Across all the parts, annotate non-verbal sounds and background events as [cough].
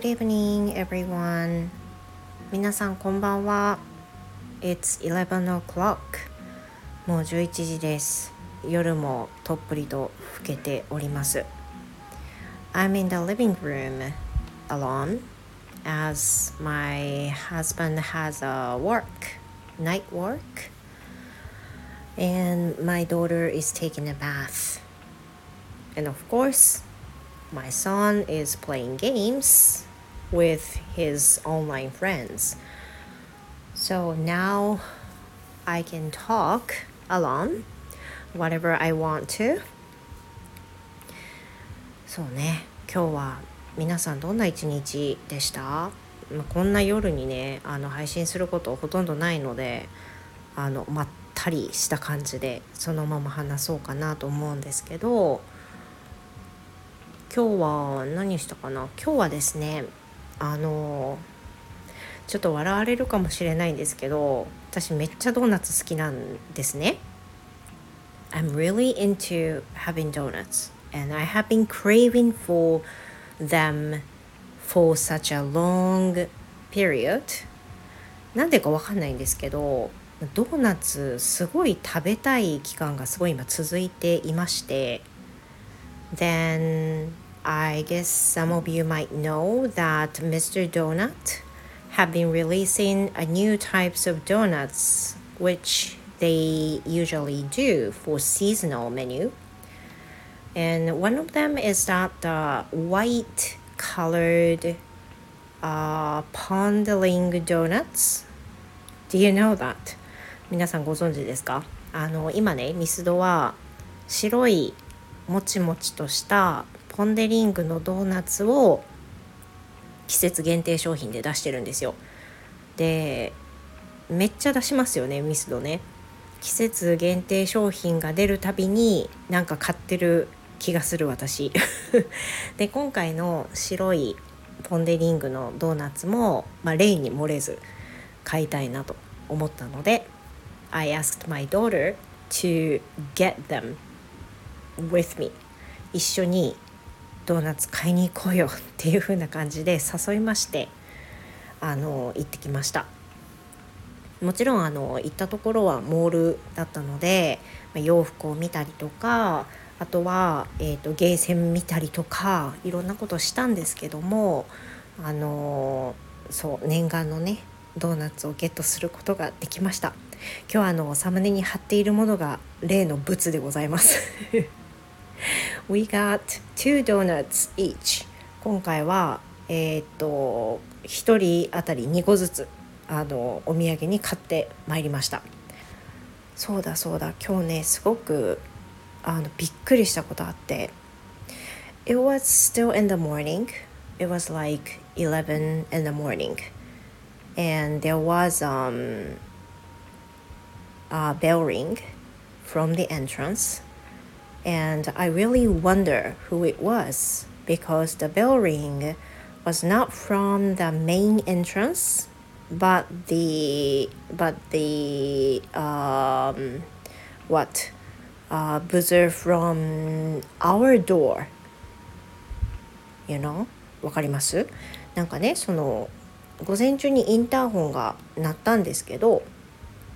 good evening everyone 皆さんこんばんは It's 11 o'clock もう11時です夜もとっぷりと更けております I'm in the living room alone as my husband has a work night work and my daughter is taking a bath and of course my son is playing games with his online friends. So now I can talk alone whatever I want to. そうね、今日は皆さんどんな一日でした？こんな夜にねあの配信することほとんどないのであのまったりした感じでそのまま話そうかなと思うんですけど今日は何したかな？今日はですねあのちょっと笑われるかもしれないんですけど私めっちゃドーナツ好きなんですね。I'm really into having donuts and I have been craving for them for such a long period. なんでかわかんないんですけどドーナツすごい食べたい期間がすごい今続いていまして Then I guess some of you might know that Mr. Donut have been releasing a new types of donuts which they usually do for seasonal menu. And one of them is that the white colored uh, pondling donuts. Do you know that? 皆さんご存知ですかあの今ねミスドは白いもちもちとした ポン・デ・リングのドーナツを季節限定商品で出してるんですよ。でめっちゃ出しますよねミスドね。季節限定商品が出るたびになんか買ってる気がする私。[laughs] で今回の白いポン・デ・リングのドーナツも、まあ、例に漏れず買いたいなと思ったので I asked my daughter to get them with me 一緒にドーナツ買いに行こうよっていう風な感じで誘いましてあの行ってきました。もちろんあの行ったところはモールだったので洋服を見たりとかあとは、えーと、ゲーセン見たりとかいろんなことしたんですけどもあのそう念願のねドーナツをゲットすることができました。今日はあのサムネに貼っているものが例のブツでございます。We got two donuts each 今回はえー、っと1人当たり2個ずつあのお土産に買ってまいりましたそうだそうだ今日ねすごくあのびっくりしたことあって It was still in the morning it was like 11 in the morning and there was um, a bell ring from the entrance and I really wonder who it was because the bell ring was not from the main entrance but the but the um, what uh, buzzer from our door you know わかりますなんかねその午前中にインターホンが鳴ったんですけど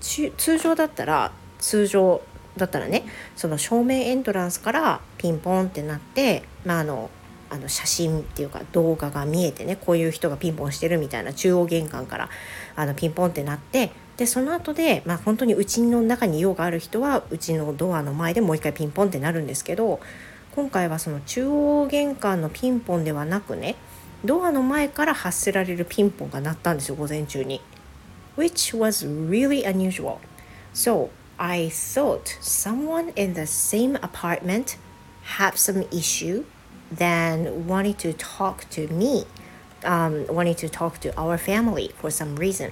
通常だったら通常 だったらねその正面エントランスからピンポンってなって、まあ、あのあの写真っていうか動画が見えてねこういう人がピンポンしてるみたいな中央玄関からあのピンポンってなってでその後でまあ本当にうちの中に用がある人はうちのドアの前でもう一回ピンポンってなるんですけど今回はその中央玄関のピンポンではなくねドアの前から発せられるピンポンが鳴ったんですよ午前中に。Which was really unusual. So I thought someone in the same apartment had some issue, then wanted to talk to me. Um, wanted to talk to our family for some reason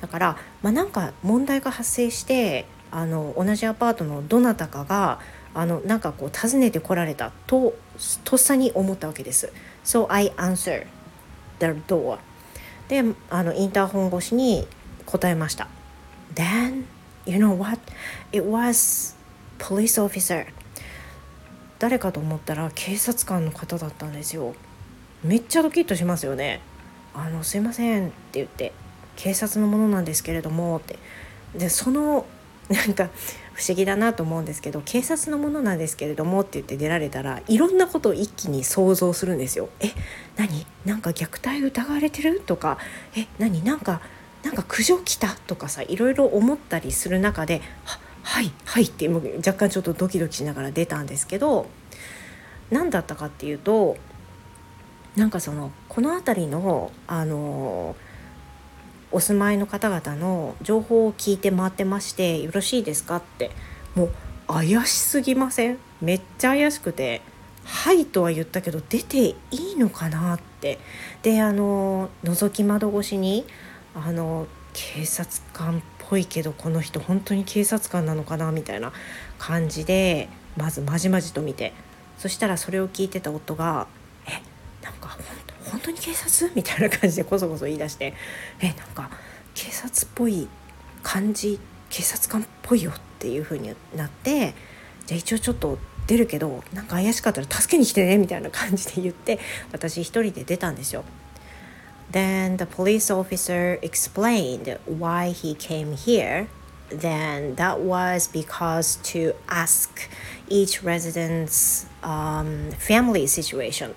だから、まあ、なんか問題が発生してあの同じアパートのどなたかがあのなんかこう訪ねてこられたととっさに思ったわけです。So I answer the door であのインターホン越しに答えました。Then You know what? It was police officer. 誰かと思ったら警察官の方だったんですよ。めっちゃドキッとしますよね。あのすいません」って言って「警察のものなんですけれども」ってでそのなんか不思議だなと思うんですけど警察のものなんですけれどもって言って出られたらいろんなことを一気に想像するんですよ。え何？なんか虐待疑われてる？とかえ何？なんかなんか苦情来たとかさいろいろ思ったりする中で「ははいはい」ってもう若干ちょっとドキドキしながら出たんですけど何だったかっていうとなんかそのこの辺りのあのお住まいの方々の情報を聞いて回ってましてよろしいですかってもう怪しすぎません？めっちゃ怪しくて「はい」とは言ったけど出ていいのかなって。であの覗き窓越しにあの警察官っぽいけどこの人本当に警察官なのかなみたいな感じでまずまじまじと見てそしたらそれを聞いてた夫が「えなんか本当に警察?」みたいな感じでこそこそ言い出して「えなんか警察っぽい感じ？警察官っぽいよ」っていう風になってじゃあ一応ちょっと出るけどなんか怪しかったら助けに来てねみたいな感じで言って私一人で出たんですよ。Then the police officer explained why he came here. Then that was because to ask each resident's um, family situation.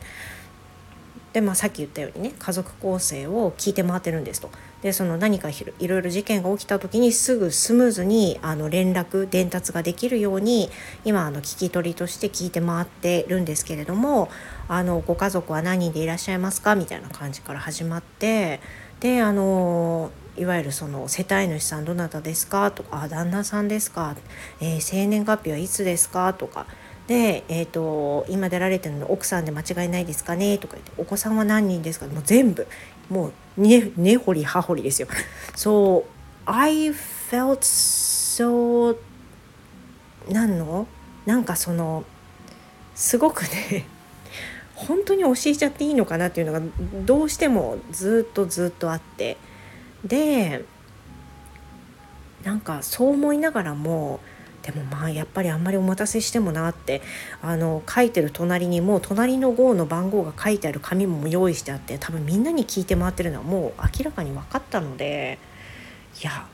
で、まあ、さっき言ったようにね家族構成を聞いて回ってるんですと。 でその何かいろいろ事件が起きた時にすぐスムーズにあの連絡伝達ができるように今あの聞き取りとして聞いて回ってるんですけれどもあのご家族は何人でいらっしゃいますかみたいな感じから始まってであのいわゆるその世帯主さんどなたですかとかあ旦那さんですか、えー、生年月日はいつですかとか。で、えーと、今出られてるの奥さんで間違いないですかね？とか言ってお子さんは何人ですか？もう全部もうね根掘り葉掘りですよ。そう I felt so なんの？なんかそのすごくね [laughs] 本当に教えちゃっていいのかなっていうのがどうしてもずっとずっとあってでなんかそう思いながらもでもまあやっぱりあんまりお待たせしてもなってあの書いてる隣にもう隣の号の番号が書いてある紙も用意してあって多分みんなに聞いて回ってるのはもう明らかに分かったのでいや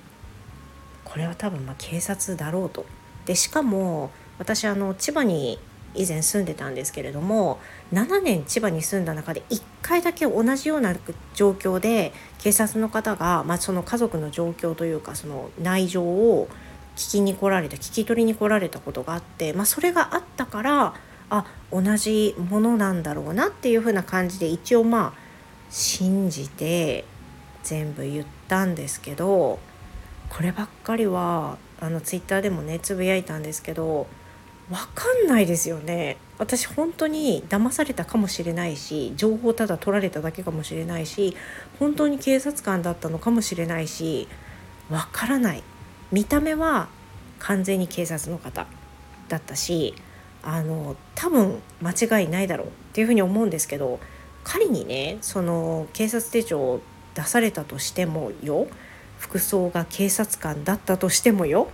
これは多分ま警察だろうと。でしかも私あの千葉に以前住んでたんですけれども7年千葉に住んだ中で1回だけ同じような状況で警察の方が、まあ、その家族の状況というかその内情を聞きに来られた聞き取りに来られたことがあって、まあ、それがあったからあ同じものなんだろうなっていう風な感じで一応まあ信じて全部言ったんですけどこればっかりはあのツイッターでもねつぶやいたんですけど分かんないですよね。私本当に騙されたかもしれないし情報ただ取られただけかもしれないし本当に警察官だったのかもしれないし分からない。見た目は完全に警察の方だったしあの多分間違いないだろうっていうふうに思うんですけど仮にねその警察手帳を出されたとしてもよ服装が警察官だったとしてもよ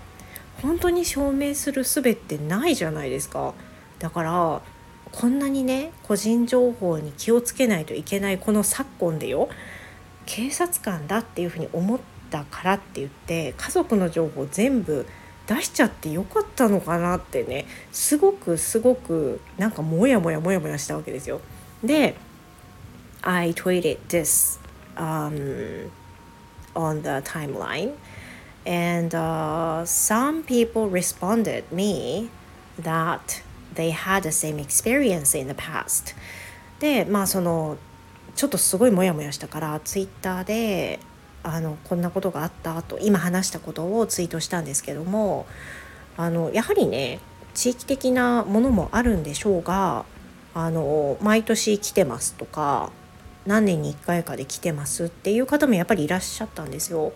本当に証明する術ってないじゃないですか。だからこんなにね個人情報に気をつけないといけないこの昨今でよ警察官だっていうふうに思ってたからって言って家族の情報全部出しちゃってよかったのかなってねすごくすごくなんかモヤモヤモヤモヤしたわけですよ。で I tweeted this、um, on the timeline and、uh, some people responded me that they had the same experience in the past でまあそのちょっとすごいモヤモヤしたからツイッターであのこんなことがあったと今話したことをツイートしたんですけどもあのやはりね地域的なものもあるんでしょうがあの毎年来てますとか何年に1回かで来てますっていう方もやっぱりいらっしゃったんですよ。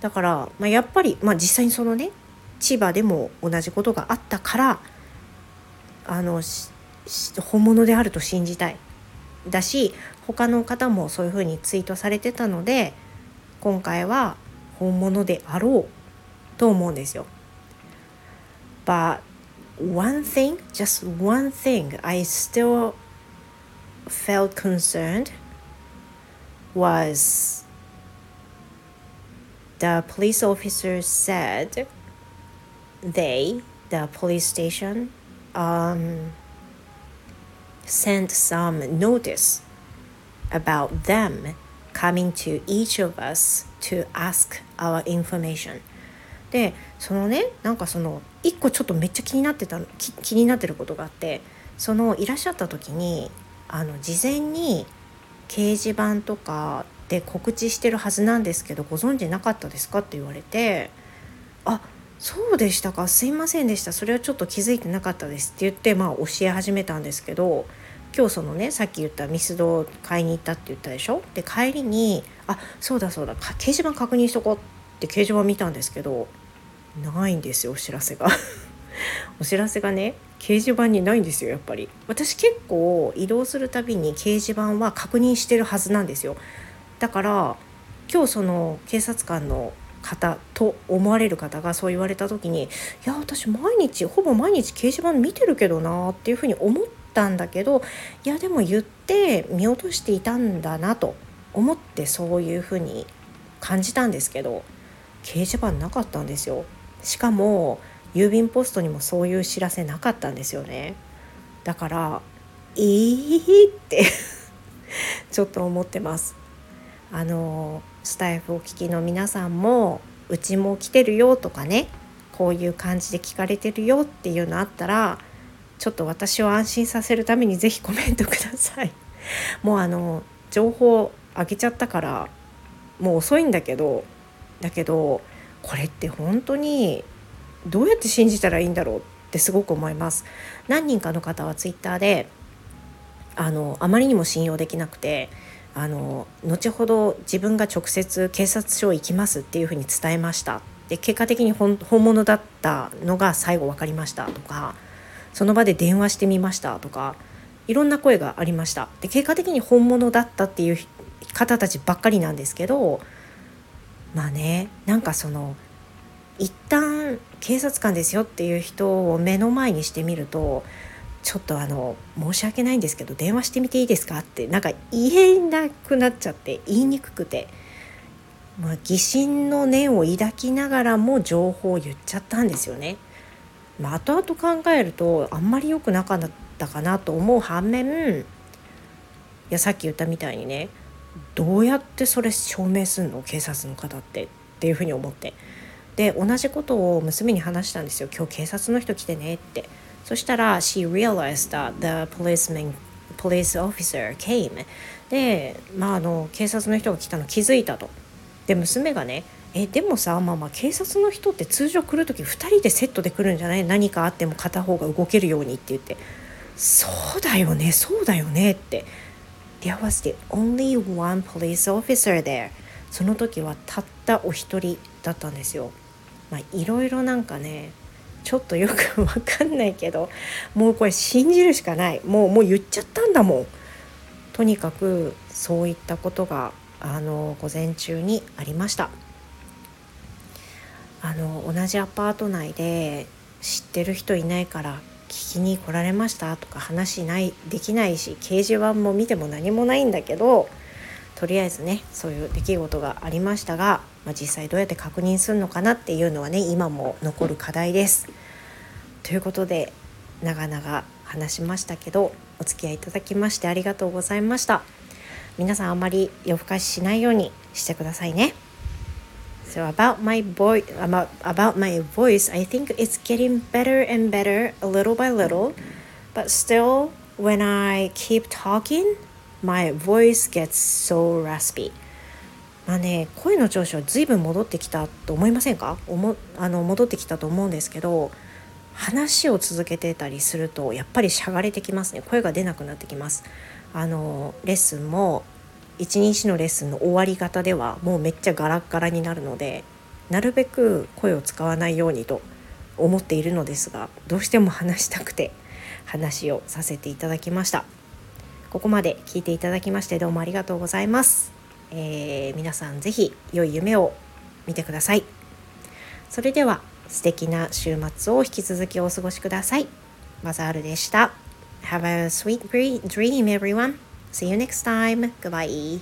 だから、まあ、やっぱり、まあ、実際にそのね千葉でも同じことがあったからあの本物であると信じたいだし他の方もそういうふうにツイートされてたので今回は本物であろうと思うんですよ。But one thing, just one thing, I still felt concerned was the police officer said they, the police station, um, sent some notice about them coming to each of us to ask our information. でそのねなんかその一個ちょっとめっちゃ気になってた気になってることがあってそのいらっしゃった時にあの事前に掲示板とかで告知してるはずなんですけどご存知なかったですかって言われてあそうでしたかすいませんでしたそれはちょっと気づいてなかったですって言ってまあ教え始めたんですけど今日そのねさっき言ったミスドを買いに行ったって言ったでしょ？で帰りにあそうだそうだ掲示板確認しとこうって掲示板見たんですけどないんですよお知らせが。[laughs] お知らせがね掲示板にないんですよやっぱり。私結構移動するたびに掲示板は確認してるはずなんですよ。だから今日その警察官の方と思われる方がそう言われた時にいや私毎日ほぼ毎日掲示板見てるけどなっていうふうに思ってたんだけどいやでも言って見落としていたんだなと思ってそういうふうに感じたんですけど掲示板なかったんですよしかも郵便ポストにもそういう知らせなかったんですよねだから「えー?」って [laughs] ちょっと思ってますあのスタイフお聞きの皆さんもうちも来てるよとかねこういう感じで聞かれてるよっていうのあったらちょっと私を安心させるために是非コメントください。[laughs] もうあの情報あげちゃったからもう遅いんだけどだけどこれって本当にどうやって信じたらいいんだろうってすごく思います。何人かの方はツイッターであのあまりにも信用できなくてあの後ほど自分が直接警察署行きますっていうふうに伝えました。で結果的に本物だったのが最後分かりましたとかその場で電話してみましたとかいろんな声がありましたで結果的に本物だったっていう方たちばっかりなんですけどまあねなんかその一旦警察官ですよっていう人を目の前にしてみるとちょっとあの申し訳ないんですけど電話してみていいですかってなんか言えなくなっちゃって言いにくくて、まあ、疑心の念を抱きながらも情報を言っちゃったんですよね。まあ、後々考えるとあんまり良くなかったかなと思う反面いやさっき言ったみたいにねどうやってそれ証明すんの？警察の方って。っていうふうに思って。で同じことを娘に話したんですよ。今日警察の人来てねって。そしたら she realized that the policeman police officer came でまああの警察の人が来たの気づいたと。で娘がねえでもさまあまあ警察の人って通常来る時2人でセットで来るんじゃない？何かあっても片方が動けるようにって言って。そうだよねそうだよねって。There was the only one police officer there. その時はたったお一人だったんですよ。まあいろいろなんかねちょっとよくわかんないけどもうこれ信じるしかない。もうもう言っちゃったんだもん。とにかくそういったことがあの午前中にありました。あの同じアパート内で知ってる人いないから聞きに来られましたとか話ないできないし掲示板も見ても何もないんだけどとりあえずねそういう出来事がありましたが、まあ、実際どうやって確認するのかなっていうのはね今も残る課題です。ということで長々話しましたけどお付き合いいただきましてありがとうございました。皆さんあんまり夜更かししないようにしてくださいね。So about my boy about about my voice, I think it's getting better and better a little by little, but still when I keep talking, my voice gets so raspy. まあね、声の調子は随分戻ってきたと思いませんかおもあの戻ってきたと思うんですけど話を続けてたりするとやっぱりしゃがれてきますね声が出なくなってきますあのレッスンも一日のレッスンの終わり方ではもうめっちゃガラッガラになるのでなるべく声を使わないようにと思っているのですがどうしても話したくて話をさせていただきました。ここまで聞いていただきましてどうもありがとうございます、えー、皆さん是非良い夢を見てください。それでは素敵な週末を引き続きお過ごしください。マザールでした。Have a sweet dream everyone. See you next time. Goodbye.